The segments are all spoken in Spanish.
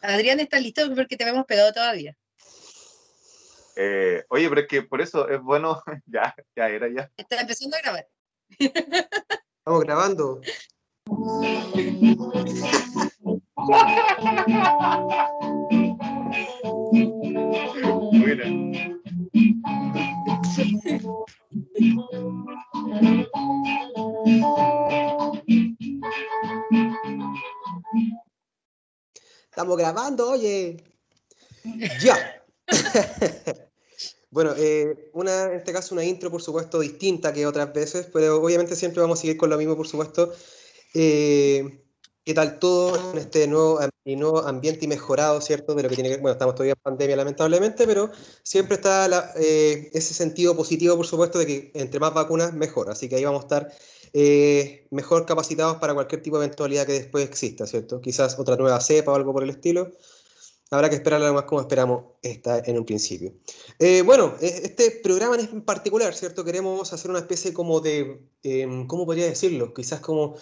Adrián, ¿estás listo? Porque te hemos pegado todavía. Eh, oye, pero es que por eso es bueno, ya, ya era ya. Está empezando a grabar. Estamos grabando. Mira. Estamos grabando, oye. Ya. bueno, eh, una, en este caso una intro, por supuesto, distinta que otras veces, pero obviamente siempre vamos a seguir con lo mismo, por supuesto. Eh, ¿Qué tal todo en este nuevo, y nuevo ambiente y mejorado, ¿cierto? De lo que tiene que bueno, estamos todavía en pandemia lamentablemente, pero siempre está la, eh, ese sentido positivo, por supuesto, de que entre más vacunas, mejor. Así que ahí vamos a estar eh, mejor capacitados para cualquier tipo de eventualidad que después exista, ¿cierto? Quizás otra nueva cepa o algo por el estilo. Habrá que esperar algo más como esperamos esta en un principio. Eh, bueno, este programa en particular, ¿cierto? Queremos hacer una especie como de, em, ¿cómo podría decirlo? Quizás como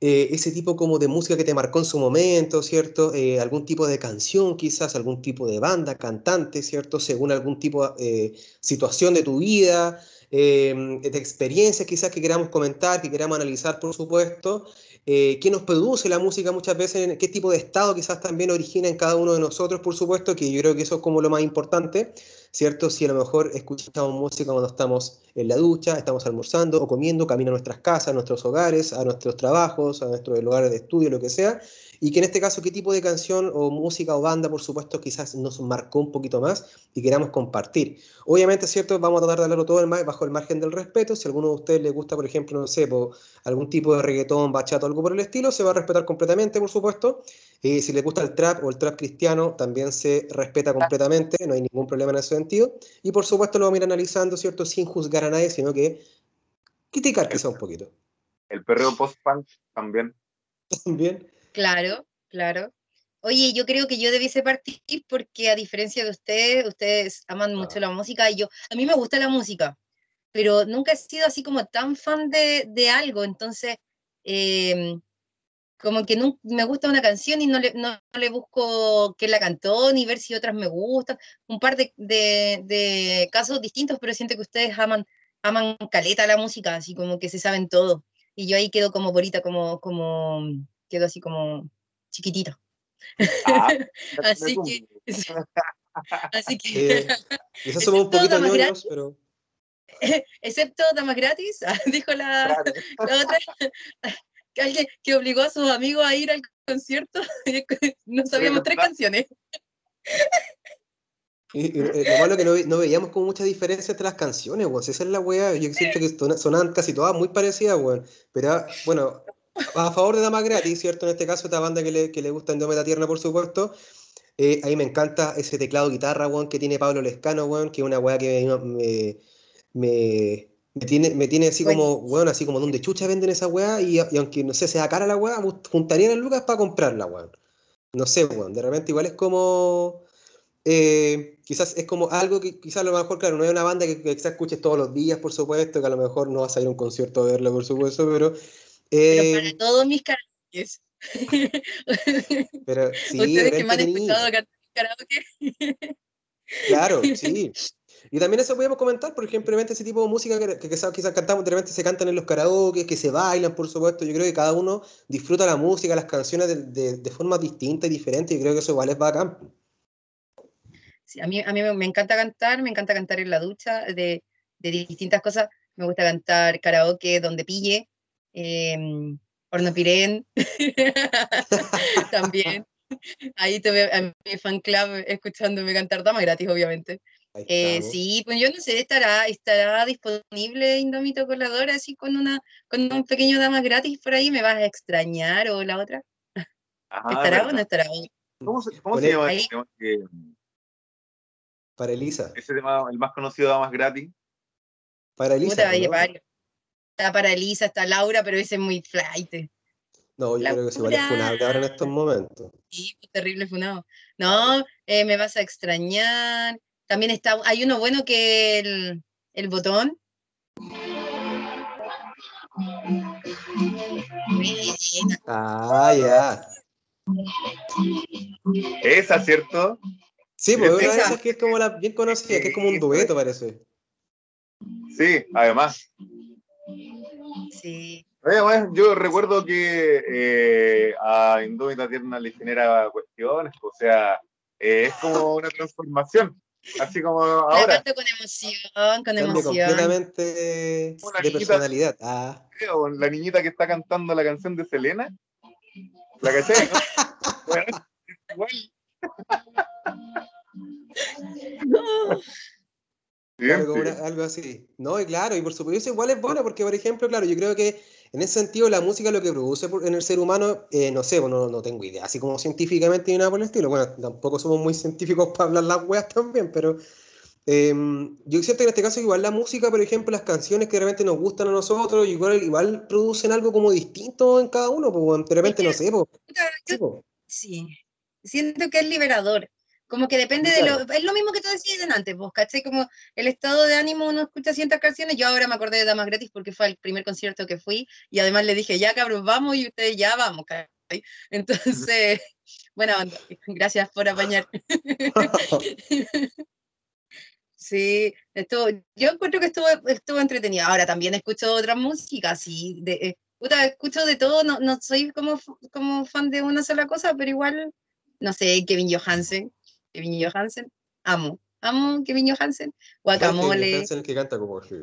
eh, ese tipo como de música que te marcó en su momento, ¿cierto? Eh, algún tipo de canción, quizás algún tipo de banda, cantante, ¿cierto? Según algún tipo de situación de tu vida, em, de experiencias quizás que queramos comentar, que queramos analizar, por supuesto. Eh, qué nos produce la música muchas veces, qué tipo de estado quizás también origina en cada uno de nosotros, por supuesto, que yo creo que eso es como lo más importante, ¿cierto? Si a lo mejor escuchamos música cuando estamos en la ducha, estamos almorzando o comiendo, camino a nuestras casas, a nuestros hogares, a nuestros trabajos, a nuestros lugares de estudio, lo que sea, y que en este caso qué tipo de canción o música o banda, por supuesto, quizás nos marcó un poquito más y queramos compartir. Obviamente, ¿cierto? Vamos a tratar de hablarlo todo bajo el margen del respeto. Si a alguno de ustedes le gusta, por ejemplo, no sé, algún tipo de reggaetón, bachato, algo por el estilo, se va a respetar completamente, por supuesto. Y si le gusta el trap o el trap cristiano, también se respeta completamente, no hay ningún problema en ese sentido. Y por supuesto lo vamos a ir analizando, ¿cierto? Sin juzgar a nadie, sino que criticar quizá un poquito. El perreo post-punk también. También. Claro, claro. Oye, yo creo que yo debiese partir porque a diferencia de ustedes, ustedes aman mucho la música y yo, a mí me gusta la música, pero nunca he sido así como tan fan de, de algo, entonces em, como que no, me gusta una canción y no le, no, le busco quién la cantó ni ver si otras me gustan, un par de, de, de, casos distintos, pero siento que ustedes aman, aman caleta la música, así como que se saben todo, y yo ahí quedo como bonita, como... como quedó así como chiquitito. Ah, así que. así que. Eh, quizás somos un poquito ñoños, pero. Excepto damas gratis, dijo la, la otra. Que alguien que obligó a sus amigos a ir al concierto, no sabíamos tres canciones. Y, eh, lo malo que no, no, veíamos como mucha diferencia entre las canciones, weón. Esa es la weá. Yo siento que sonaban casi todas muy parecidas, weón. Pero bueno, a favor de Damas Gratis, ¿cierto? En este caso, esta banda que le, que le gusta Endómeta Tierna, por supuesto. Eh, ahí me encanta ese teclado guitarra, weón, que tiene Pablo Lescano, weón, que es una weá que me, me, me, tiene, me tiene así como, weón, así como donde chucha venden esa weá, y, y, aunque no sé, sea cara la weá, juntarían el lucas para comprarla, weón. No sé, weón, de repente igual es como... Eh, quizás es como algo que quizás a lo mejor, claro, no es una banda que, que quizás escuches todos los días, por supuesto, que a lo mejor no vas a ir a un concierto a verla, por supuesto, pero pero para em, todos mis karaokes. Pero sí, Ustedes que me han escuchado karaoke. Claro, sí. Y también eso podemos comentar, por ejemplo, ese tipo de música que, que, quizás cantamos, de repente se cantan en los karaoke, que se bailan, por supuesto. Yo creo que cada uno disfruta la música, las canciones de, de, de forma distinta y diferente. Y creo que eso igual es bacán. Sí, a mí, a mí me encanta cantar, me encanta cantar en la ducha, de, de distintas cosas. Me gusta cantar karaoke donde pille, eh, Horno Pirén, también. Ahí te veo a mi fan club escuchándome cantar dama gratis, obviamente. Eh, sí, pues yo no sé, estará, estará disponible Indomito Colador así con una con un pequeño dama gratis por ahí, me vas a extrañar o la otra. ¿Estará o no estará? ¿Cómo se, cómo se llama? Que, para Elisa. Ese tema, el más conocido damas gratis. Para Elisa. ¿no? Está para Elisa, está Laura, pero ese es muy flight. No, yo creo que se igual es funable ahora en estos momentos. Sí, pues, terrible funado. No, eh, me vas a extrañar. También está, hay uno bueno que el, el botón. Ah, ya. Esa, ¿cierto? Sí, pues una de esas que es como la bien conocida, que es como un dueto, parece. Sí, además. Sí. Además, yo recuerdo que eh, a Indómita Tierna le genera cuestiones, o sea, eh, es como una transformación, así como La ahora. canto con emoción, con emoción. completamente Una de niñita. personalidad. Ah, creo, la niñita que está cantando la canción de Selena. ¿La caché? no? Bueno, igual. Algo así. No, y claro, y por supuesto igual es bueno, porque por ejemplo, claro, yo creo que en ese sentido la música lo que produce en el ser humano, eh, no sé, bueno, no, no tengo idea, así como científicamente ni nada por el estilo. Bueno, tampoco somos muy científicos para hablar las weas también, pero eh, yo siento que en este caso igual la música, por ejemplo, las canciones que de repente nos gustan a nosotros, igual, igual producen algo como distinto en cada uno, pues de repente, no sé, pues, pues. Sí, siento que es liberador. Como que depende de lo. Es lo mismo que tú decías antes, vos, ¿cachai? Como el estado de ánimo, uno escucha ciertas canciones. Yo ahora me acordé de Damas Gratis porque fue el primer concierto que fui y además le dije, ya cabros, vamos y ustedes ya vamos, ¿cachai? Entonces, buena onda. Gracias por apañar. Sí, estuvo, yo encuentro que estuvo, estuvo entretenido. Ahora también escucho otras músicas, sí, de, eh, puta, escucho de todo, no, no soy como, como fan de una sola cosa, pero igual, no sé, Kevin Johansen, Kevin Johansen, amo, amo Kevin Johansen, ¿Cuál es que Guacamole, Hansen que canta como así,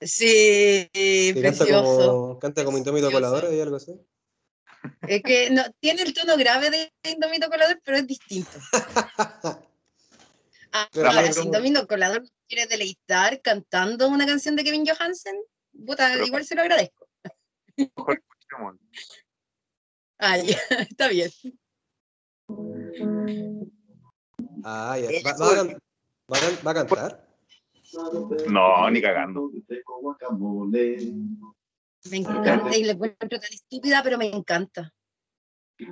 sí, Que canta precioso. como, canta como Indómito precioso. Colador y algo así. Es que no, tiene el tono grave de Indomito Colador, pero es distinto. Ah, Pero Ahora, si Indomito Colador quiere deleitar cantando una canción de Kevin Johansen, puta, Pero- igual se lo agradezco. Ah, ya, está bien. Ah, ya. ¿Va, va a, can- va a can- va a cantar? No, ni cagando. Me encanta y la encuentro tan estúpida, pero me encanta.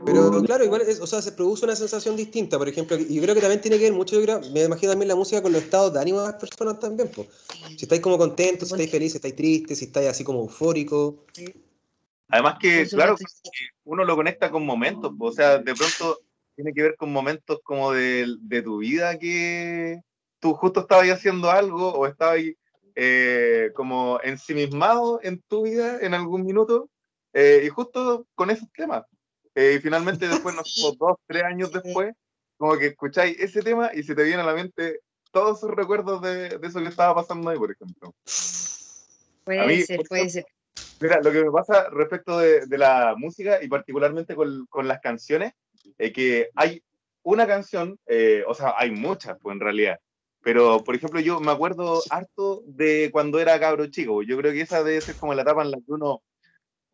Pero claro, igual, es- o sea, se produce una sensación distinta, por ejemplo, y yo creo que también tiene que ver mucho, yo creo, me imagino también la música con los estados de ánimo de las personas también, pues. Si estáis como contentos, si estáis felices, si estáis tristes, si estáis así como eufóricos. Además que, claro, uno lo conecta con momentos, o sea, de pronto tiene que ver con momentos como de, de tu vida que tú justo estabas haciendo algo o estabas eh, como ensimismado en tu vida en algún minuto eh, y justo con esos temas. Eh, y finalmente después, no sé, Sí. dos, tres años después, como que escucháis ese tema y se te viene a la mente todos esos recuerdos de, de eso que estaba pasando ahí, por ejemplo. Puede mí, ser, puede ser. Mira, lo que me pasa respecto de, de la música y particularmente con, con las canciones, es que hay una canción, eh, o sea, hay muchas, pues en realidad, pero por ejemplo yo me acuerdo harto de cuando era cabro chico, yo creo que esa debe ser como la etapa en la que uno,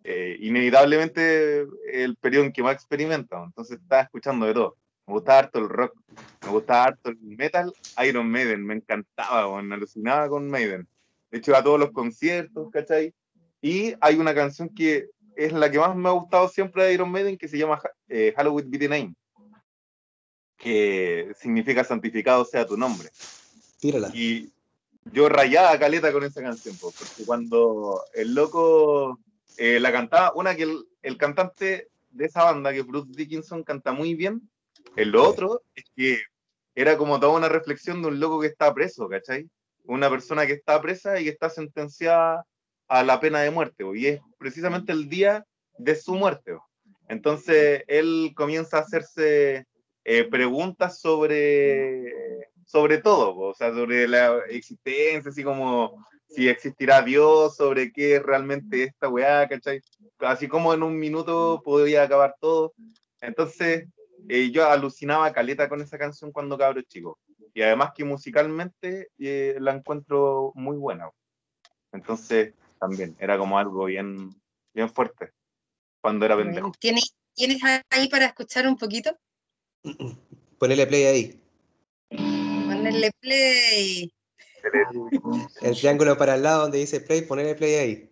eh, inevitablemente, el periodo en que más experimenta, entonces estaba escuchando de todo. Me gustaba harto el rock, me gustaba harto el metal, Iron Maiden, me encantaba, me alucinaba con Maiden. De hecho, a todos los conciertos, ¿cachai? Y hay una canción que es la que más me ha gustado siempre de Iron Maiden, que se llama eh, Halloween Be the Name, que significa santificado sea tu nombre. Tírala. Y yo rayaba caleta con esa canción, po, porque cuando el loco eh, la cantaba, una que el, el cantante de esa banda, que Bruce Dickinson, canta muy bien. El otro es que era como toda una reflexión de un loco que está preso, ¿cachai? Una persona que está presa y que está sentenciada a la pena de muerte, y es precisamente el día de su muerte. Entonces él comienza a hacerse eh, preguntas sobre, sobre todo, o sea, sobre la existencia, así como si existirá Dios, sobre qué es realmente esta weá, ¿cachai? Así como en un minuto podría acabar todo. Entonces, eh, yo alucinaba caleta con esa canción cuando cabro chico. Y además que musicalmente eh, la encuentro muy buena. Entonces, también era como algo bien, bien fuerte cuando era pendejo. ¿Tienes, ¿Tienes ahí para escuchar un poquito? Ponele play ahí. Ponerle play. El triángulo para el lado donde dice play, ponele play ahí.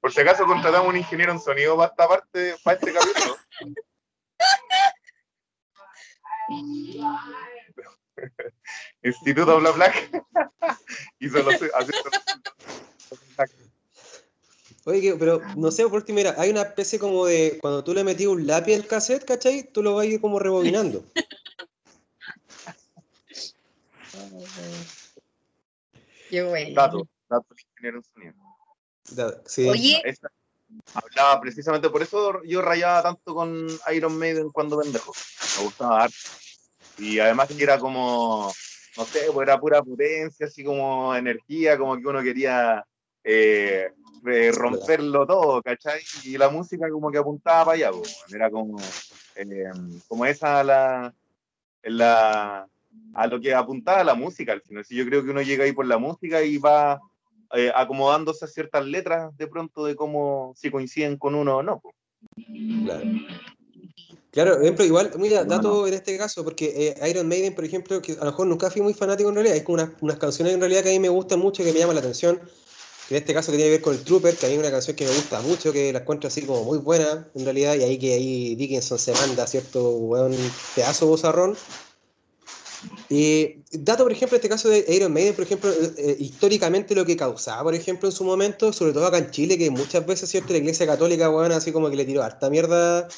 Por si acaso contratamos un ingeniero en sonido para esta parte, para este capítulo. Instituto Bla Black. y solo se- hace- Oye, pero no sé, por último, mira, hay una especie como de. Cuando tú le metías un lápiz al cassette, ¿cachai? Tú lo vas a ir como rebobinando. Qué bueno. Dato, dato de ingeniero en sonido. Sí. Oye, Esa- hablaba precisamente por eso yo rayaba tanto con Iron Maiden cuando pendejo. Me gustaba harto. Y además que era como, no sé, pues era pura potencia, así como energía, como que uno quería eh, eh, romperlo todo, ¿cachai? Y la música como que apuntaba para allá, pues, era como, eh, como esa la, la, a lo que apuntaba la música al final. Si yo creo que uno llega ahí por la música y va eh, acomodándose a ciertas letras de pronto de cómo si coinciden con uno o no. pues. Claro. Claro, por ejemplo, igual, mira, No, dato en este caso, porque eh, Iron Maiden, por ejemplo, que a lo mejor nunca fui muy fanático en realidad, hay como unas, unas canciones en realidad que a mí me gustan mucho, que me llaman la atención, que en este caso que tiene que ver con el Trooper, que a mí es una canción que me gusta mucho, que la encuentro así como muy buena en realidad, y ahí que ahí Dickinson se manda cierto weón pedazo bozarrón. Y dato, por ejemplo, en este caso de Iron Maiden, por ejemplo, eh, eh, históricamente lo que causaba, por ejemplo, en su momento, sobre todo acá en Chile, que muchas veces, ¿cierto? La iglesia católica, weón, así como que le tiró harta mierda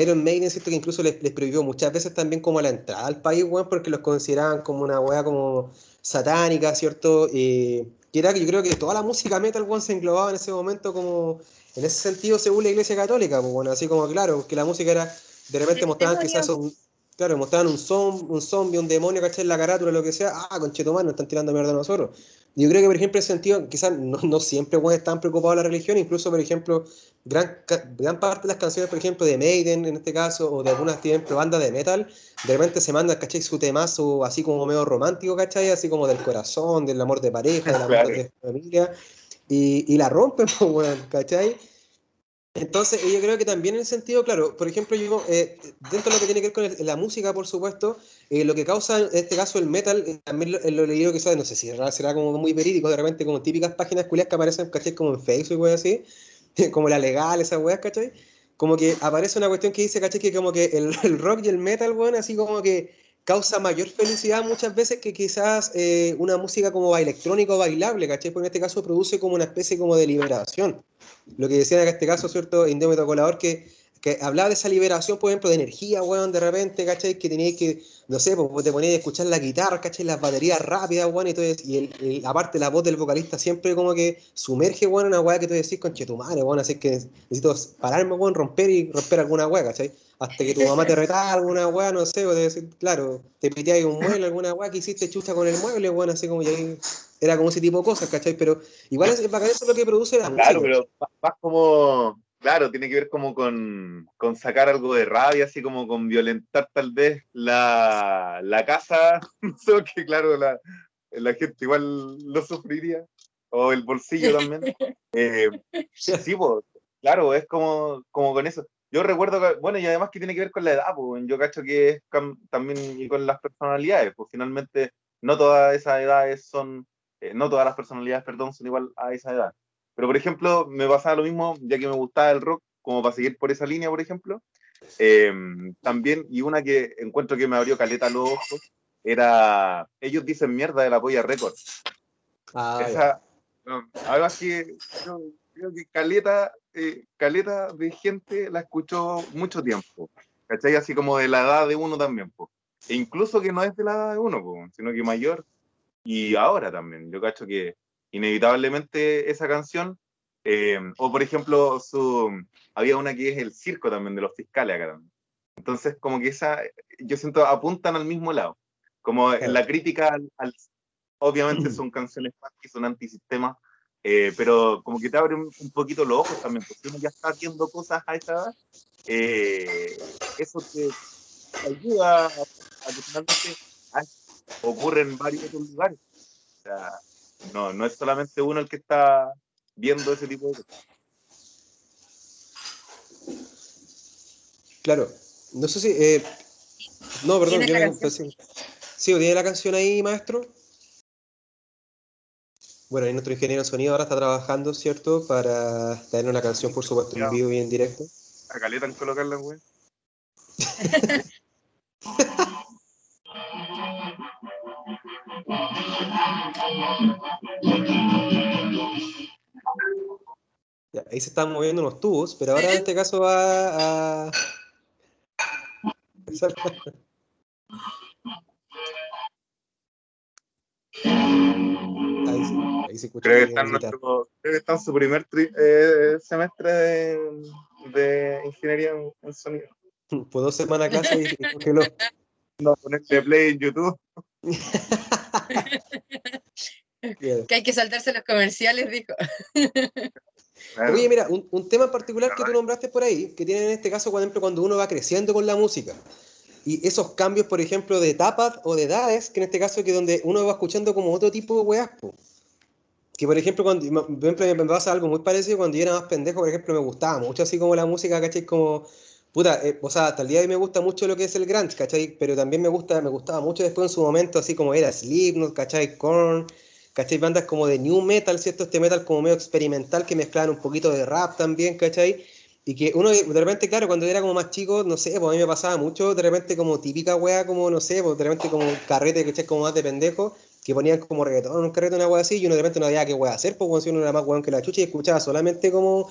Iron Maiden, ¿cierto? Que incluso les, les prohibió muchas veces también como la entrada al país, weón, porque los consideraban como una weá como satánica, ¿cierto? Eh, que era que yo creo que toda la música metal, weón, se englobaba en ese momento como, en ese sentido, según la iglesia católica, pues, bueno, así como, claro, que la música era, de repente mostraban quizás un, claro, mostraban un, zom, un zombie, un demonio, ¿cachai? En la carátula, lo que sea, ah, conchetumar, nos están tirando mierda a nosotros. Yo creo que, por ejemplo, en ese sentido, quizás no, no siempre weón, están preocupados de la religión, incluso, por ejemplo, gran, gran parte de las canciones, por ejemplo, de Maiden, en este caso, o de algunas, ejemplo, bandas de metal, de repente se mandan, ¿cachai? Su temazo así como medio romántico, ¿cachai? Así como del corazón, del amor de pareja, del amor Claro. de familia, y, y la rompen, pues, weón, ¿cachai? Entonces, yo creo que también en el sentido, claro, por ejemplo, yo, eh, dentro de lo que tiene que ver con el- la música, por supuesto, eh, lo que causa en este caso el metal, eh, también lo, lo he leído quizás, no sé si será, como muy verídico, de repente como típicas páginas culias que aparecen, ¿cachai? Como en Facebook y así, como la legal, esas weas, ¿cachai? Como que aparece una cuestión que dice, ¿cachai? Que como que el, el rock y el metal, weón, así como que causa mayor felicidad muchas veces que quizás eh, una música como electrónica o bailable, ¿cachai? Porque en este caso produce como una especie como de liberación. Lo que decían en este caso, ¿cierto? Indómito Colador, que, que hablaba de esa liberación, por ejemplo, de energía, weón, de repente, ¿cachai? Que teníais que, no sé, pues te ponías a escuchar la guitarra, ¿cachai? Las baterías rápidas, weón, y, todo y el, el- aparte la voz del vocalista siempre como que sumerge, weón, una weá que tú decís, conche tu madre, weón, así que necesito pararme, weón, romper y romper alguna weá, ¿cachai? Hasta que tu mamá te retara alguna weá, no sé, o te decir, claro, te piteáis un mueble, alguna weá que hiciste chucha con el mueble, weón, así como ya era como ese tipo de cosas, ¿cachai? Pero igual es, bacán eso es lo que produce la Claro, música. pero más como, claro, tiene que ver como con, con sacar algo de rabia, así como con violentar tal vez la, la casa, so que claro, la, la gente igual lo sufriría, o el bolsillo también. Eh, sí, pues, claro, es como, como con eso. Yo recuerdo que, bueno, y además que tiene que ver con la edad, pues, yo cacho que es también y con las personalidades, pues finalmente no todas esas edades son, eh, no todas las personalidades, perdón, son igual a esa edad. Pero, por ejemplo, me pasaba lo mismo, ya que me gustaba el rock, como para seguir por esa línea, por ejemplo. eh, también, y una que encuentro que me abrió caleta los ojos, era Ellos dicen mierda de la Polla Records. Ah. Esa, no, además que yo creo que caleta, eh, caleta de gente la escuchó mucho tiempo. ¿Cachai? Así como de la edad de uno también. po. E incluso que no es de la edad de uno, po, sino que mayor. Y ahora también. Yo cacho que inevitablemente esa canción, eh, o por ejemplo, su, había una que es el circo también de los fiscales acá también. Entonces, como que esa, yo siento, apuntan al mismo lado. Como la crítica al, al- obviamente son canciones que son antisistema, eh, pero como que te abren un poquito los ojos también, porque uno ya está haciendo cosas a esa edad, eh, eso te, te ayuda a, a que finalmente ay, ocurre en varios otros lugares. O sea, no, no es solamente uno el que está viendo ese tipo de cosas. Claro. No sé si. eh, no, perdón. ¿Tienes Yo la canción? Sí, ¿tiene la canción ahí, maestro? Bueno, ahí nuestro ingeniero en sonido ahora está trabajando, ¿cierto? Para tener una canción, por supuesto, en vivo y en directo. A caleta en colocarla, güey. Ya, ahí se están moviendo unos tubos, pero ahora en este caso va a... Ahí, sí, ahí se escucha. Creo que está en, la guitarra. nuestro, creo que está en su primer tri- eh, semestre de, de ingeniería en, en sonido. Fue dos semanas a clase y. No, ponerle play en YouTube. Que hay que saltarse los comerciales, dijo. Claro. Oye, mira, un, un tema en particular que tú nombraste por ahí, que tiene en este caso, por ejemplo, cuando uno va creciendo con la música. Y esos cambios, por ejemplo, de etapas o de edades, que en este caso que donde uno va escuchando como otro tipo de weas, po. Que por ejemplo, cuando por ejemplo, me pasa algo muy parecido cuando yo era más pendejo, por ejemplo, me gustaba mucho así como la música, ¿cachai? Como, puta, eh, o sea, hasta el día de hoy me gusta mucho lo que es el grunge, ¿cachai? Pero también me gusta, me gustaba mucho después en su momento, así como era Slipknot, ¿cachai? Korn, ¿cachai? Bandas como de new metal, ¿cierto? Este metal como medio experimental que mezclaban un poquito de rap también, ¿cachai? Y que uno de repente, claro, cuando era como más chico, no sé, pues a mí me pasaba mucho, de repente como típica wea, como, no sé, pues de repente como carrete, ¿cachai? Como más de pendejo, que ponían como reggaetón un carrete, una wea así, y uno de repente no sabía qué wea hacer, si uno era más weón que la chucha y escuchaba solamente como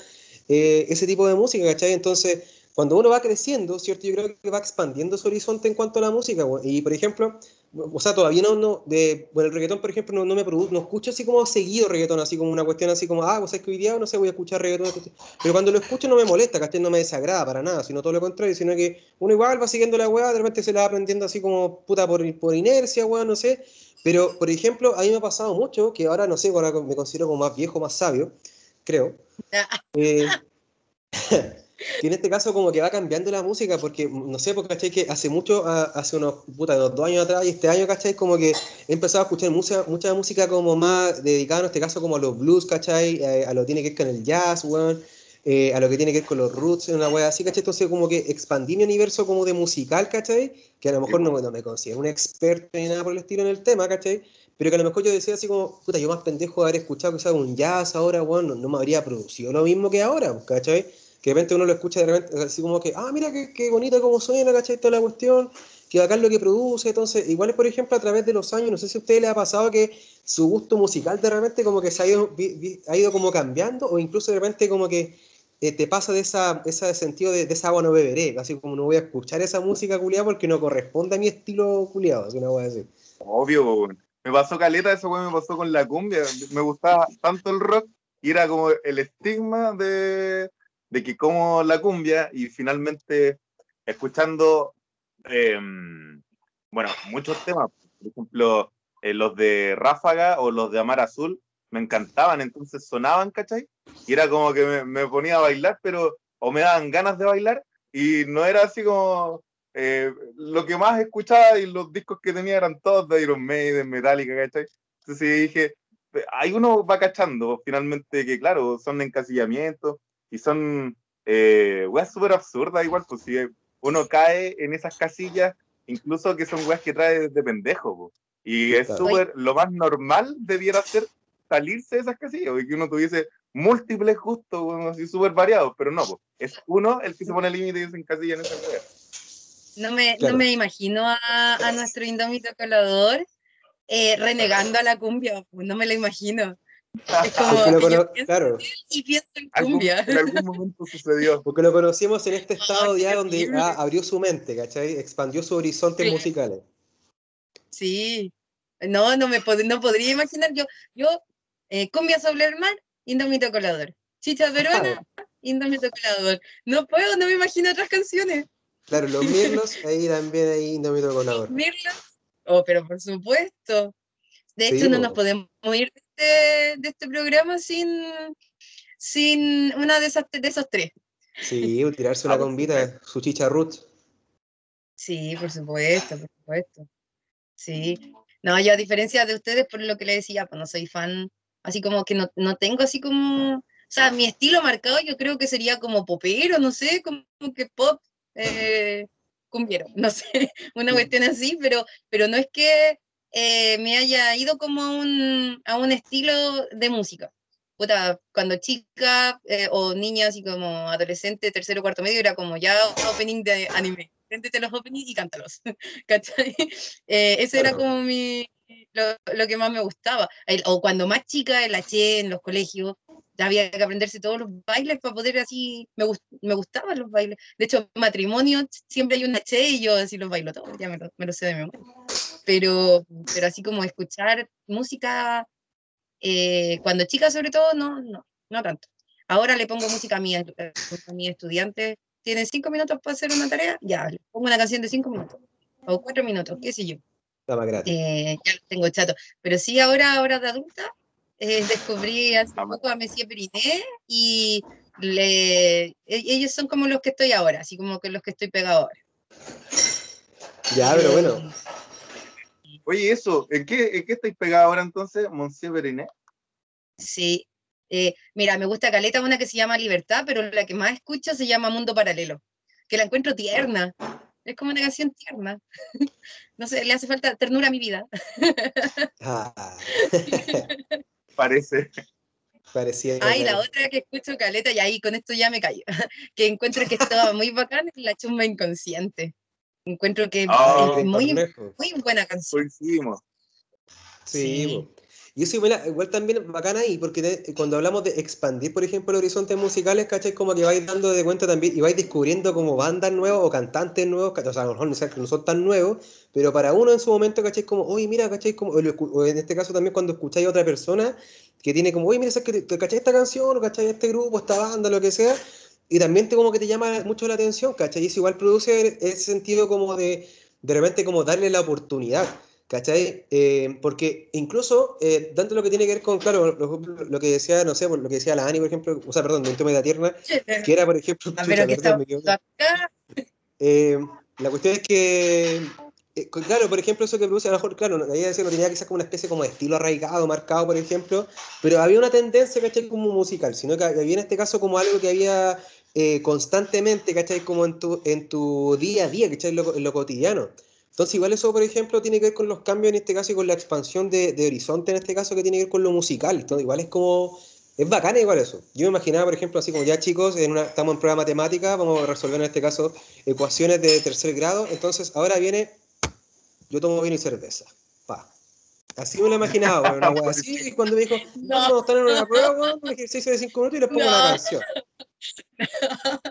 eh, ese tipo de música, ¿cachai? Entonces, cuando uno va creciendo, ¿cierto? Yo creo que va expandiendo su horizonte en cuanto a la música. Y por ejemplo, o sea, todavía no, no de, bueno, el reggaetón, por ejemplo, no, no me produce, no escucho así como seguido reggaetón, así como una cuestión así como, ah, pues es que hoy día, no sé, voy a escuchar reggaetón, pero cuando lo escucho no me molesta, ¿cachai? No me desagrada para nada, sino todo lo contrario, sino que uno igual va siguiendo la weá, de repente se la va aprendiendo así como puta por, por inercia, weá, no sé, pero, por ejemplo, a mí me ha pasado mucho, que ahora, no sé, ahora me considero como más viejo, más sabio, creo, eh, que en este caso como que va cambiando la música, porque no sé, porque ¿cachai? Que hace mucho, a- hace unos, puta, unos dos años atrás y este año, ¿cachai? Como que he empezado a escuchar mucha, mucha música como más dedicada en este caso como a los blues, ¿cachai? Eh, a lo que tiene que ver con el jazz, weón. eh, a lo que tiene que ver con los roots, una wea así, ¿cachai? Entonces como que expandí mi universo como de musical, ¿cachai? Que a lo mejor no, no me considero un experto ni nada por el estilo en el tema, ¿cachai? Pero que a lo mejor yo decía así como, puta, yo más pendejo de haber escuchado quizás un jazz ahora, weón, no, no me habría producido lo mismo que ahora, ¿cachai? Que de repente uno lo escucha de repente así como que, ah, mira qué, qué bonito cómo suena, ¿cachai? Toda la cuestión, que bacán lo que produce, entonces, igual es por ejemplo a través de los años, no sé si a ustedes les ha pasado que su gusto musical de repente como que se ha ido, ha ido como cambiando, o incluso de repente como que eh, te pasa de esa, ese sentido de, esa agua no beberé, así como no voy a escuchar esa música culiada porque no corresponde a mi estilo culiado, así una wea así. Obvio, weón. Me pasó caleta, eso me pasó con la cumbia. Me gustaba tanto el rock y era como el estigma de, de que como la cumbia y finalmente escuchando, eh, bueno, muchos temas, por ejemplo, eh, los de Ráfaga o los de Amar Azul, me encantaban, entonces sonaban, ¿cachai? Y era como que me, me ponía a bailar, pero o me daban ganas de bailar y no era así como eh, lo que más escuchaba y los discos que tenía eran todos de Iron Maiden, Metallica, ¿cachai? Entonces dije, ahí uno va cachando finalmente que, claro, son encasillamientos y son eh, weas súper absurdas, igual, pues si uno cae en esas casillas, incluso que son weas que trae desde pendejo, po. y es súper, lo más normal debiera ser salirse de esas casillas, y que uno tuviese múltiples gustos, weón, así súper variados, pero no, po. es uno el que se pone límite y se encasilla en esa wea. No me, Claro. no me imagino a, a nuestro indómito colador eh, renegando a la cumbia, no me lo imagino. Es como Porque lo que yo cono- pienso claro, y pienso en Algún- cumbia. en algún momento sucedió. porque lo conocimos en este estado ya donde ah, abrió su mente, ¿cachai? Expandió sus horizontes Sí. musicales. Sí, no, no me pod- no podría imaginar yo, yo eh, cumbia sobre el mar, indómito colador. Chicha peruana, indómito colador. No puedo, no me imagino otras canciones. Claro, los mirlos, ahí también hay Indómito Colador. Mirlo. Oh, pero por supuesto. De Sí, hecho, no nos podemos ir de este, de este programa sin, sin una de, esas, de esos tres. Sí, tirarse Ah, una combita, su chicha root. Sí, por supuesto, por supuesto. Sí. No, yo a diferencia de ustedes, por lo que les decía, pues no soy fan, así como que no, no tengo así como, o sea, mi estilo marcado yo creo que sería como popero, no sé, como que pop, eh, cumbiero, no sé, una cuestión así, pero, pero no es que eh, me haya ido como a un, a un estilo de música. Puta, cuando chica eh, o niña, así como adolescente, tercero, cuarto medio, era como ya opening de anime. Préndete los openings y cántalos. ¿Cachai? Eh, eso era como mi, lo, lo que más me gustaba. El- o cuando más chica, la Che, en los colegios, había que aprenderse todos los bailes para poder así, me, me gustaban los bailes. De hecho, matrimonio siempre hay una che y yo así los bailo todos, ya me lo, sé de memoria. Pero, pero así como escuchar música, eh, cuando chica sobre todo, no, no, no tanto. Ahora le pongo música a mi, a mi estudiante, tienen cinco minutos para hacer una tarea, ya, le pongo una canción de cinco minutos, o cuatro minutos, qué sé yo. Eh, ya lo tengo chato. Pero sí, ahora, ahora de adulta, eh, descubrí hace poco a Messi Periné y le, e, ellos son como los que estoy ahora, así como que los que estoy pegado ahora. Ya, pero bueno. Oye, eso, ¿en qué, en qué estáis pegado ahora entonces, Monsieur Periné? Sí, eh, mira, me gusta Caleta, una que se llama Libertad, pero la que más escucho se llama Mundo Paralelo, que la encuentro tierna. Es como una canción tierna. No sé, le hace falta ternura a mi vida. Ah. Parece. Parecía. Ay, la otra que escucho caleta, y ahí con esto ya me callo, que encuentro que estaba muy bacán es La Chumba Inconsciente. Encuentro que Ah, es muy, muy buena canción. Coincidimos. Sí, po. y eso igual, igual también bacán ahí, porque de- cuando hablamos de expandir, por ejemplo, los horizontes musicales, ¿cachai? Como que vais dando de cuenta también, y vais descubriendo como bandas nuevas o cantantes nuevos, ¿cachai? o sea, a lo mejor no, que no son tan nuevos, pero para uno en su momento, ¿cachai? Como, oye, mira, ¿cachai? Como, o en este caso también cuando escucháis a otra persona que tiene como, oye, mira, ¿sabes que te- ¿cachai esta canción? o ¿cachai este grupo, esta banda, lo que sea? Y también te como que te llama mucho la atención, ¿cachai? Y eso igual produce ese sentido como de, de repente como darle la oportunidad. ¿Cachai? Eh, porque incluso, eh, tanto lo que tiene que ver con, claro, lo, lo que decía, no sé, por lo que decía la Ani, por ejemplo, o sea, perdón, de un tema de la tierna, que era, por ejemplo, chucha, perdón, está. Eh, la cuestión es que, eh, claro, por ejemplo, eso que produce, a lo mejor, claro, la idea decía, no tenía quizás como una especie como de estilo arraigado, marcado, por ejemplo, pero había una tendencia, ¿cachai? Como musical, sino que había en este caso como algo que había eh, constantemente, ¿cachai? Como en tu, en tu día a día, ¿cachai? En lo, en lo cotidiano. Entonces, igual eso, por ejemplo, tiene que ver con los cambios en este caso y con la expansión de, de horizonte en este caso, que tiene que ver con lo musical. Entonces, igual es como, es bacana igual eso. Yo me imaginaba, por ejemplo, así como ya chicos, en una, estamos en prueba matemática, vamos a resolver en este caso ecuaciones de tercer grado. Entonces, ahora viene, yo tomo vino y cerveza. Pa. Así me lo imaginaba, bueno, una wea así. Y cuando me dijo, no, vamos a estar en una prueba, weón, un ejercicio de cinco minutos y les pongo una No. canción.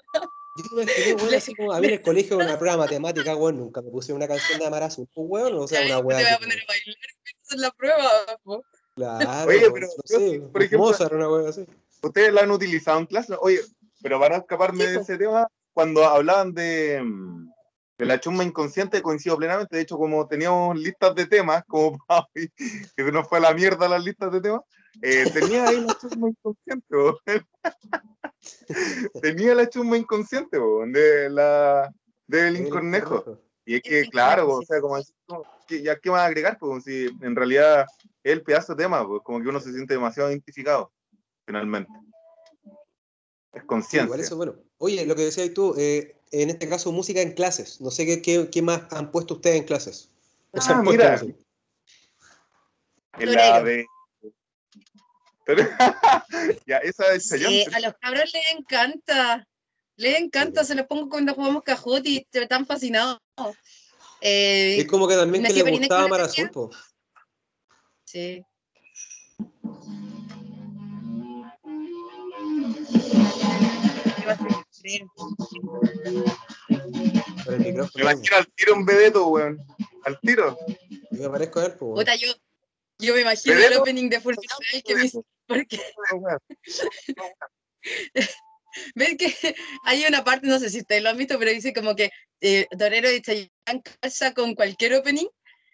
Yo me imaginé, weón, así como a mí en el colegio una prueba de matemática, weón, nunca me puse una canción de Amar Azul, pues, weón, o sea, una Te wea. voy a poner a bailar hacer la prueba. po. Claro, Oye, pero no yo, sé, por ejemplo- Mozart, una wea así. ¿Ustedes la han utilizado en clase? Oye, pero para no escaparme Sí, de ese tema, cuando hablaban de, mm, de la chumba inconsciente, coincido plenamente. De hecho, como teníamos listas de temas, como que se nos fue a la mierda las listas de temas, eh, tenía ahí la chumba inconsciente. po. tenía la chumba inconsciente po, de la de Belín Cornejo. Y es que, Sí, claro, sí, o sí. sea, como así, como, ¿qué- ya qué más agregar, pues si en realidad es el pedazo de tema, pues como que uno se siente demasiado identificado, finalmente. Es Sí, conciencia. igual eso, bueno. Oye, lo que decías tú, eh, en este caso, música en clases. No sé qué, qué, qué más han puesto ustedes en clases. O sea, Ah, han puesto mira. En la Torero. de. Ya, esa es Sí, a los cabros les encanta. Les encanta, se los pongo cuando jugamos cajote y están fascinados. Eh, Es como que también que Messi le Periné gustaba Mar. Azul, po. Sí. El micrófono. Me imagino al tiro un vedeto, weón. Al tiro. Yo me parezco a él. Puta, yo, yo me imagino el Pero- opening de Full Metal que me hizo- porque ven que hay una parte, no sé si ustedes lo han visto, pero dice como que eh, Torero y Chayanne casa con cualquier opening.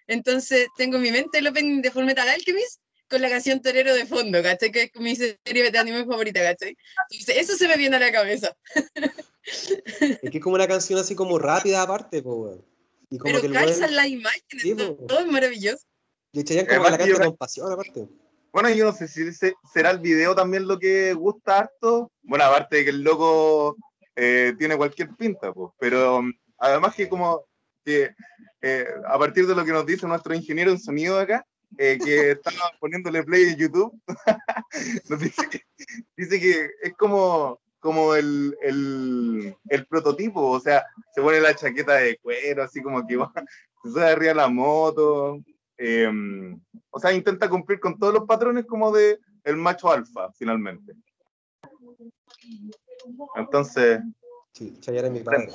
Entonces tengo en mi mente el opening de Full Metal Alchemist con la canción Torero de fondo, ¿cachai? Que es mi serie de anime favorita, ¿cachai? Entonces, eso se me viene a la cabeza. Es que es como una canción así como rápida aparte, po. Y como Pero que calzan las imágenes, Sí, todo, es maravilloso. Y Chayanne como que la Además que yo- canta con pasión aparte. Bueno, yo no sé si ese- será el video también lo que gusta harto. Bueno, aparte de que el loco eh, tiene cualquier pinta, pues. Pero um, además que como que eh, a partir de lo que nos dice nuestro ingeniero en sonido acá, eh, que estaba poniéndole play en YouTube, nos dice que, dice que es como, como el, el, el prototipo, o sea, se pone la chaqueta de cuero, así como que va, se sube arriba la moto, eh, o sea, intenta cumplir con todos los patrones como de el macho alfa, finalmente. Entonces, Sí, Chayanne es mi padre.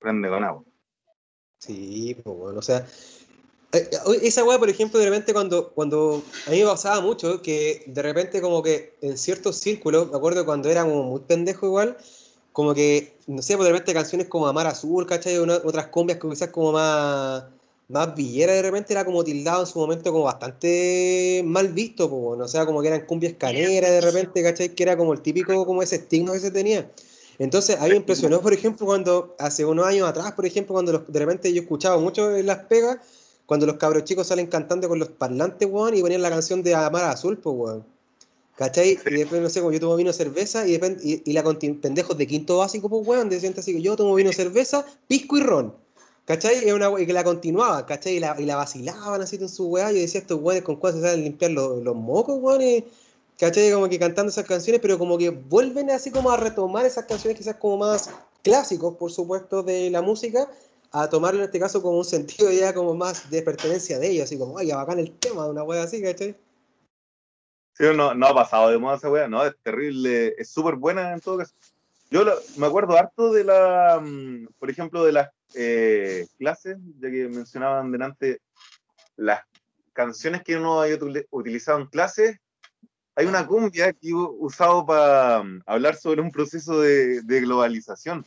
prende con agua. Sí, pues bueno, o sea, esa weá, por ejemplo, de repente cuando, cuando a mí me pasaba mucho que de repente como que en ciertos círculos, me acuerdo cuando era como muy pendejo igual, como que, no sé, pues de repente canciones como Amar Azul, ¿cachai? Una- otras cumbias que quizás como más, más villera de repente era como tildado en su momento como bastante mal visto, pues, bueno, o sea, como que eran cumbias caneras de repente, ¿cachai? Que era como el típico, como ese estigma que se tenía. Entonces, a mí me impresionó, por ejemplo, cuando hace unos años atrás, por ejemplo, cuando los- de repente yo escuchaba mucho en las pegas, cuando los cabros chicos salen cantando con los parlantes, weón, y ponían la canción de Amar Azul, pues, weón. ¿Cachai? Y después, no sé, como yo tomo vino cerveza y, después, y, y la conti- pendejos de quinto básico, pues, weón, decían así que yo tomo vino cerveza, pisco y ron. ¿Cachai? Y, una, y que la continuaba, ¿cachai? Y la, y la vacilaban así en su weá. Yo decía, estos weones con cuál se saben limpiar los, los mocos, weón. y- ¿Cachai? Como que cantando esas canciones, pero como que vuelven así como a retomar esas canciones quizás como más clásicos, por supuesto, de la música, a tomarlo en este caso como un sentido ya como más de pertenencia de ellos, así como, ay, bacán el tema, una wea así, ¿cachai? Sí, no, no ha pasado de moda esa weá, no, es terrible, es súper buena en todo caso. Yo lo- me acuerdo harto de la, mm, por ejemplo, de las eh, clases, ya que mencionaban delante las canciones que uno util- utilizado en clases. Hay una cumbia que he usado para mm, hablar sobre un proceso de, de globalización,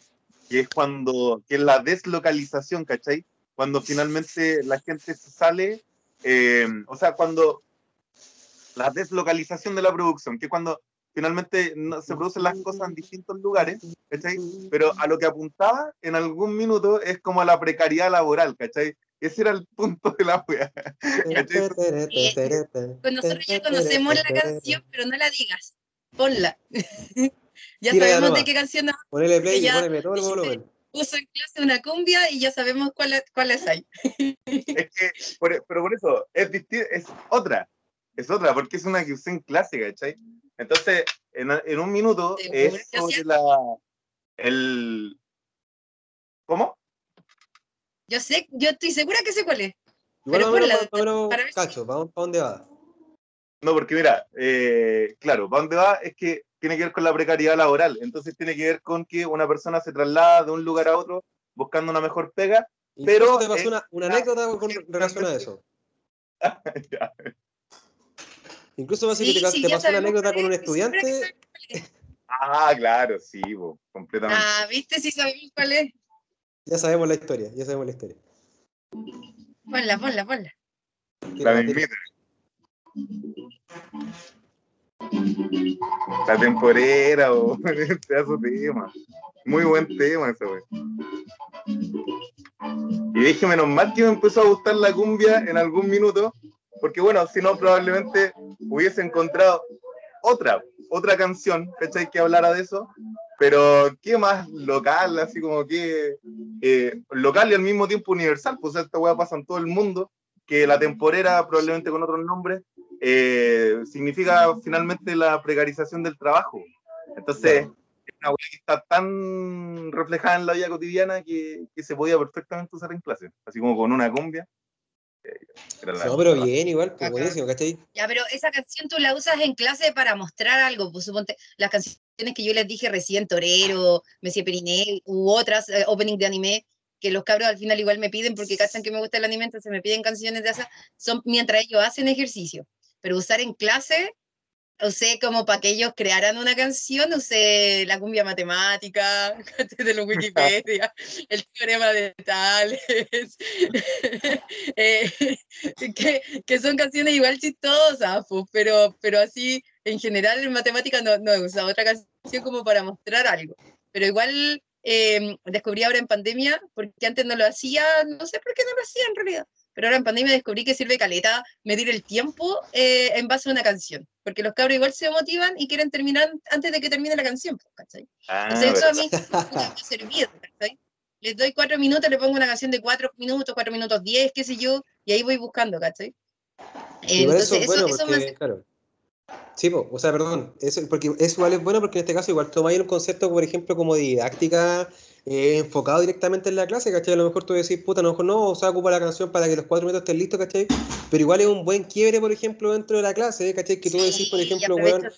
que es cuando, que es la deslocalización, ¿cachai? Cuando finalmente la gente se sale, eh, o sea, cuando la deslocalización de la producción, que cuando finalmente no- se producen las cosas en distintos lugares, ¿cachai? Pero a lo que apuntaba en algún minuto es como a la precariedad laboral, ¿cachai? Ese era el punto de la wea. Pues nosotros ya conocemos la canción, pero no la digas. Ponla. Ya Tírala sabemos nomás. de qué canción Ponele play y Ya ponele todo el volumen. puso en clase una cumbia y ya sabemos cuáles cuáles hay. Es que, por- pero por eso, es es otra, es otra, porque es una en clase, ¿cachai? Entonces, en, en un minuto es sobre sí. la, el, ¿cómo? Yo sé, yo estoy segura que sé cuál es. Igual Pero más o menos, para ver si- cacho, vamos para dónde va. No, porque mira, eh, claro, ¿para dónde va? Es que tiene que ver con la precariedad laboral. Entonces tiene que ver con que una persona se traslada de un lugar a otro buscando una mejor pega. Pero te pasó eh, una, una anécdota con relación a eso. Incluso Sí, que te, sí, te pasó una anécdota con un estudiante. ah, claro, sí, bo, completamente. Ah, ¿viste? Sí sabemos cuál es. Ya sabemos la historia, ya sabemos la historia. Ponla, ponla, ponla. la mismita. La temporera, o pedazo de tema. Muy buen tema ese, güey. Y dije, menos mal que me empezó a gustar la cumbia en algún minuto, porque bueno, si no, probablemente hubiese encontrado otra, otra canción, ¿cachai? Que hablara de eso, pero qué más local, así como que eh, local y al mismo tiempo universal, pues esta weá pasa en todo el mundo, que la temporera, probablemente con otros nombres, eh, significa finalmente la precarización del trabajo. Entonces, Claro. es una weá que está tan reflejada en la vida cotidiana que, que se podía perfectamente usar en clase, así como con una cumbia. eh, No, pero bien, igual, pues buenísimo, ¿cachai? Ya, pero esa canción tú la usas en clase para mostrar algo. Pues suponte, las canciones que yo les dije recién, Torero, Messi Periné, u otras, eh, opening de anime, que los cabros al final igual me piden porque cachan que me gusta el anime, entonces me piden canciones de esas, son mientras ellos hacen ejercicio. Pero usar en clase, usé como para que ellos crearan una canción, usé la cumbia matemática, de los Wikipedia, el teorema de Tales, eh, que, que son canciones igual chistosas, pues, pero, pero así, en general en matemática no, no he usado otra canción como para mostrar algo. Pero igual eh, descubrí ahora en pandemia, porque antes no lo hacía, no sé por qué no lo hacía en realidad, pero ahora en pandemia descubrí que sirve caleta medir el tiempo eh, en base a una canción, porque los cabros igual se motivan y quieren terminar antes de que termine la canción, pues, ¿cachai? Ah, Entonces eso a mí me ha servido, ¿cachai? Les doy cuatro minutos, le pongo una canción de cuatro minutos, cuatro minutos diez, qué sé yo, y ahí voy buscando, ¿cachai? Entonces, eso es bueno eso, eso me porque, claro. Sí, po, o sea, perdón, eso, porque eso igual es bueno porque en este caso igual tomáis un concepto, por ejemplo, como didáctica eh, enfocado directamente en la clase, ¿cachai? A lo mejor tú decís, puta, a lo mejor no, o sea, ocupa la canción para que los cuatro minutos estén listos, ¿cachai? Pero igual es un buen quiebre, por ejemplo, dentro de la clase, ¿cachai? Que tú decís, por ejemplo, bueno.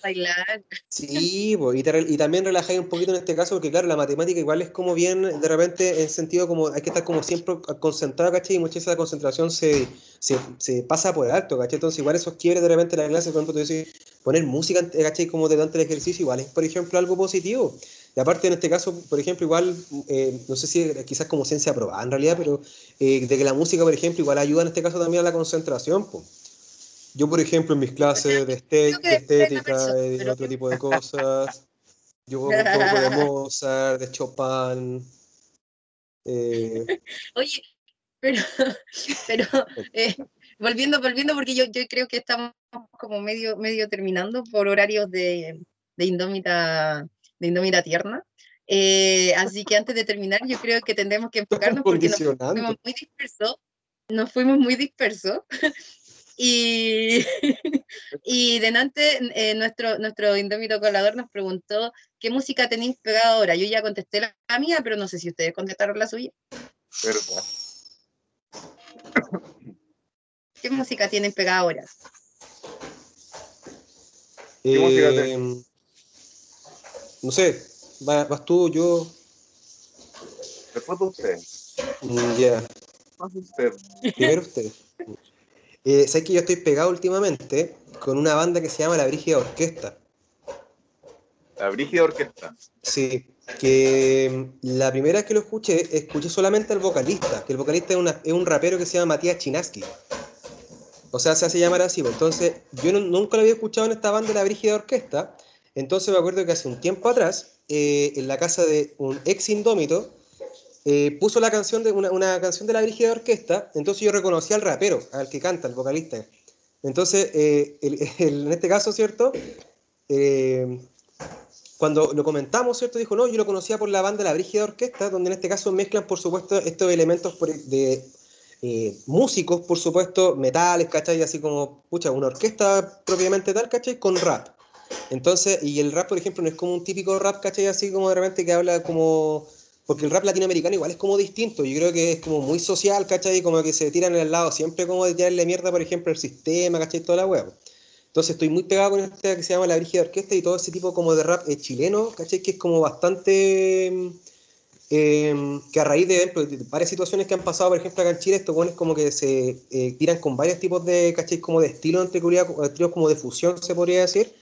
Sí, pues, y, y, también relajáis un poquito en este caso, porque claro, la matemática igual es como bien, de repente, en sentido como hay que estar como siempre concentrado, ¿cachai? Y mucha de esa concentración se, se, se, pasa por alto, ¿cachai? Entonces, igual esos quiebres de repente en la clase, por ejemplo, tú decís, poner música, ¿cachai? Como delante del ejercicio, igual es, por ejemplo, algo positivo. Y aparte, en este caso, por ejemplo, igual, eh, no sé si quizás como ciencia probada en realidad, pero eh, de que la música, por ejemplo, igual ayuda en este caso también a la concentración. Pues. Yo, por ejemplo, en mis clases de, estética y de otro tipo de cosas, yo un poco de Mozart, de Chopin. Eh. Oye, pero, pero volviendo, volviendo, porque yo, yo creo que estamos como medio, medio terminando por horarios de, de Indómita de Indomita Tierna. Eh, así que antes de terminar, yo creo que tendremos que enfocarnos porque nos fuimos muy dispersos. Nos fuimos muy dispersos. y, y delante, eh, nuestro, nuestro indómito colador nos preguntó qué música tenéis pegada ahora. Yo ya contesté la, mía, pero no sé si ustedes contestaron la suya. ¿Qué música tienen pegada ahora? ¿Qué música tienen? No sé, vas, tú, yo. Después de usted. Mm, ya. Más usted. Primero usted. Eh, Sabes que yo estoy pegado últimamente con una banda que se llama La Brígida Orquesta. La Brígida Orquesta. Sí, que mm, la primera vez que lo escuché, escuché solamente al vocalista, que el vocalista es, una, es un rapero que se llama Matías Chinaski. O sea, se hace llamar así. Pues. Entonces, yo nunca lo había escuchado en esta banda de La Brígida Orquesta, entonces me acuerdo que hace un tiempo atrás, eh, en la casa de un ex indómito, eh, puso la canción de una, canción de la Brígida Orquesta, entonces yo reconocí al rapero, al que canta, el vocalista. Entonces, eh, en este caso, ¿cierto? cuando lo comentamos, ¿cierto? Dijo, no, yo lo conocía por la banda La Brígida Orquesta, donde en este caso mezclan, por supuesto, estos elementos de músicos, por supuesto, metales, ¿cachai? Así como, pucha, una orquesta propiamente tal, ¿cachai? Con rap. Entonces, y el rap, por ejemplo, no es como un típico rap, ¿cachai? Así como de repente que habla como... Porque el rap latinoamericano igual es como distinto, yo creo que es como muy social, ¿cachai? Como que se tiran al lado siempre como de tirarle mierda, por ejemplo, el sistema, ¿cachai? Toda la web. Entonces estoy muy pegado con esta que se llama La Brígida Orquesta y todo ese tipo como de rap chileno, ¿cachai? Que es como bastante... Eh, que a raíz de, de, varias situaciones que han pasado, por ejemplo, acá en Chile, estos buenos como que se eh, tiran con varios tipos de, ¿cachai? Como de estilo entre estilos como de fusión, se podría decir,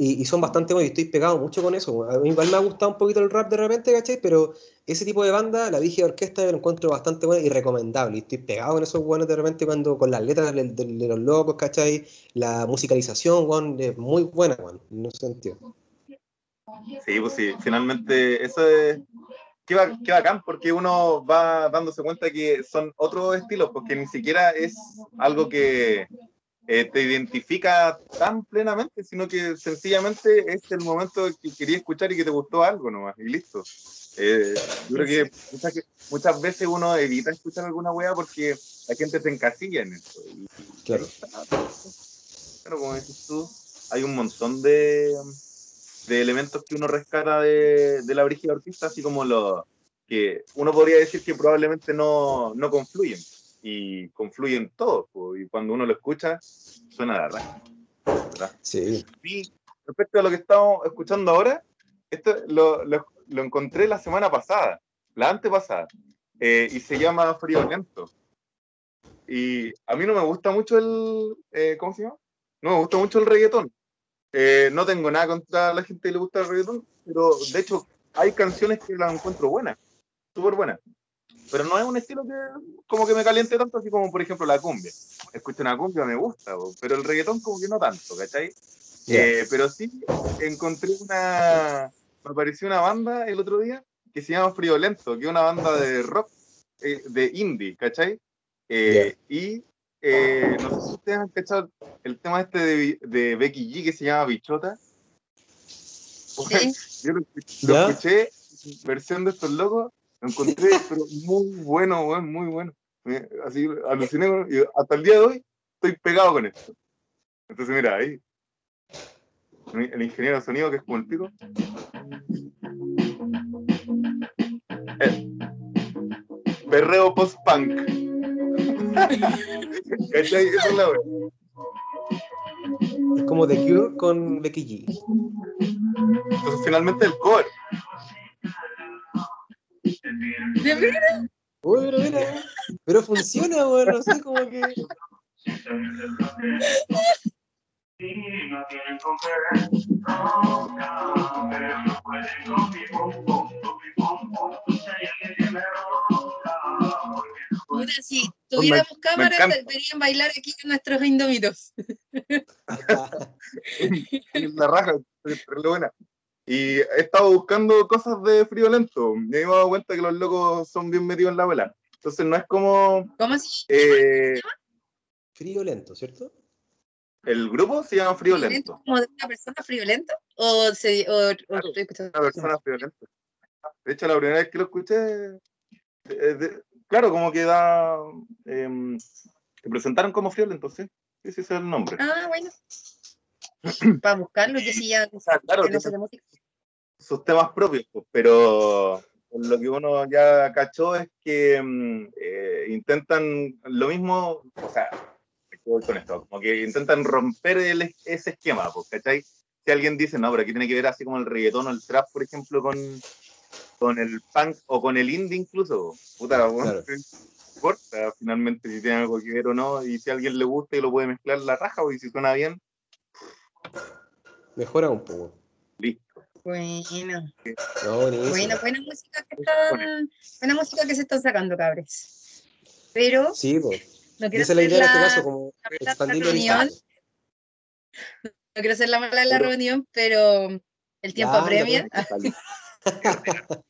y, son bastante buenos y estoy pegado mucho con eso. A mí igual me ha gustado un poquito el rap de repente, ¿cachai? Pero ese tipo de banda, la de orquesta, lo encuentro bastante buena y recomendable. Y estoy pegado con esos buenos de repente cuando con las letras de, los locos, ¿cachai? La musicalización, Juan, es muy buena, Juan, en ese sentido. Sí, pues sí, finalmente eso es... Qué, qué bacán, porque uno va dándose cuenta que son otros estilos, porque ni siquiera es algo que, eh, te identifica tan plenamente, sino que sencillamente es el momento que quería escuchar y que te gustó algo nomás, y listo. Eh, yo creo que muchas, veces uno evita escuchar alguna wea porque la gente se encasilla en eso. claro. Pero como dices tú, hay un montón de, de elementos que uno rescata de, de la brígida artista, así como lo que uno podría decir que probablemente no, no confluyen y confluyen todos. y cuando uno lo escucha, suena de verdad. Sí. Y respecto a lo que estamos escuchando ahora, esto lo, lo, encontré la semana pasada, la antepasada, eh, y se llama Frío Lento. Y a mí no me gusta mucho el. Eh, ¿Cómo se llama? No me gusta mucho el reggaetón. Eh, no tengo nada contra la gente que le gusta el reggaetón, pero de hecho hay canciones que las encuentro buenas, súper buenas pero no es un estilo que como que me caliente tanto, así como por ejemplo la cumbia. Escucho una cumbia, me gusta, pero el reggaetón como que no tanto, ¿cachai? Eh, pero sí encontré una, me apareció una banda el otro día que se llama Friolento, que es una banda de rock, eh, de indie, ¿cachai? Eh, y no sé si ustedes han cachado el tema este de, de Becky G que se llama Bichota. Yo lo, lo escuché, versión de estos locos, lo encontré, pero muy bueno, muy bueno. Así aluciné, y hasta el día de hoy estoy pegado con esto. Entonces, mira, ahí, el ingeniero de sonido, que es como el pico. Perreo post-punk. Esa es la wea. Es como The Cure con Becky G. Entonces, finalmente el cover. ¿De veras? Uy, pero mira, pero funciona, weón, no sé, como que. Puta, si tuviéramos me cámara, encanta. deberían bailar aquí con nuestros indómitos. la raja, es re buena. Y he estado buscando cosas de frío lento. Y me he dado cuenta que los locos son bien metidos en la vela. Entonces no es como. ¿Cómo así? eh, Frío lento, ¿cierto? el grupo se llama Frío ¿Friolento Lento. como de una persona friolenta? ¿O, se, o, o Claro, estoy escuchando? Una persona friolenta. De hecho, la primera vez que lo escuché, eh, de- claro, como que da. te presentaron como friolento, sí. Sí, sí, ese es el nombre. Ah, bueno. Para buscarlo, yo sí ya sea, claro, que no sé de música. sus temas propios, pues, pero lo que uno ya cachó es que mm, eh, intentan lo mismo, o sea, ¿qué voy con esto? Como que intentan romper el- ese esquema, pues, ¿cachai? Si alguien dice, no, pero aquí tiene que ver así como el reggaetón o el trap, por ejemplo, con, con el punk o con el indie incluso, puta, bueno, Claro. ¿qué importa finalmente si tiene algo que ver o no, y si a alguien le gusta y lo puede mezclar la raja, pues, y si suena bien, Mejora un poco. listo. Buena, No, buenísimo. buena, música que están, buena música que se están sacando, cabres. Pero Sí, pues. no quiero Esa es la idea en este la- caso, como la la expandir el reunión, no quiero ser la mala de la Pero- reunión, pero el tiempo Ya, apremia.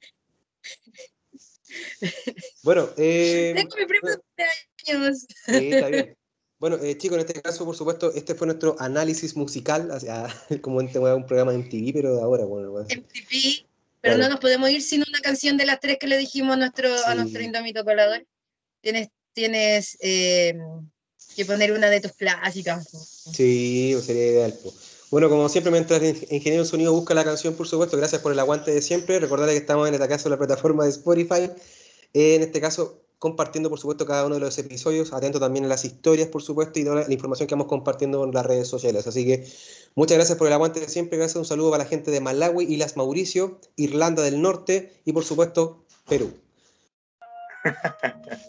Bueno, eh, Tengo mi primo de cumpleaños. sí, está bien. Bueno, eh, chicos, en este caso, por supuesto, este fue nuestro análisis musical, hacia, como en un programa en TV, pero de ahora, bueno, bueno. MTV, pero Claro. no nos podemos ir sin una canción de las tres que le dijimos a nuestro, a Sí. nuestro indómito colador. Tienes, tienes eh, que poner una de tus clásicas. Sí, pues, sería ideal. pues. Bueno, como siempre, mientras ingeniero de sonido busca la canción, por supuesto, gracias por el aguante de siempre. Recordarles que estamos en este caso en la plataforma de Spotify. Eh, en este caso, compartiendo, por supuesto, cada uno de los episodios. Atento también a las historias, por supuesto, y toda la información que vamos compartiendo en las redes sociales. Así que muchas gracias por el aguante de siempre. Gracias, un saludo para la gente de Malawi, Islas Mauricio, Irlanda del Norte y, por supuesto, Perú.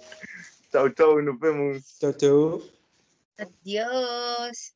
Chau, chau, nos vemos. Chau, chau. Adiós.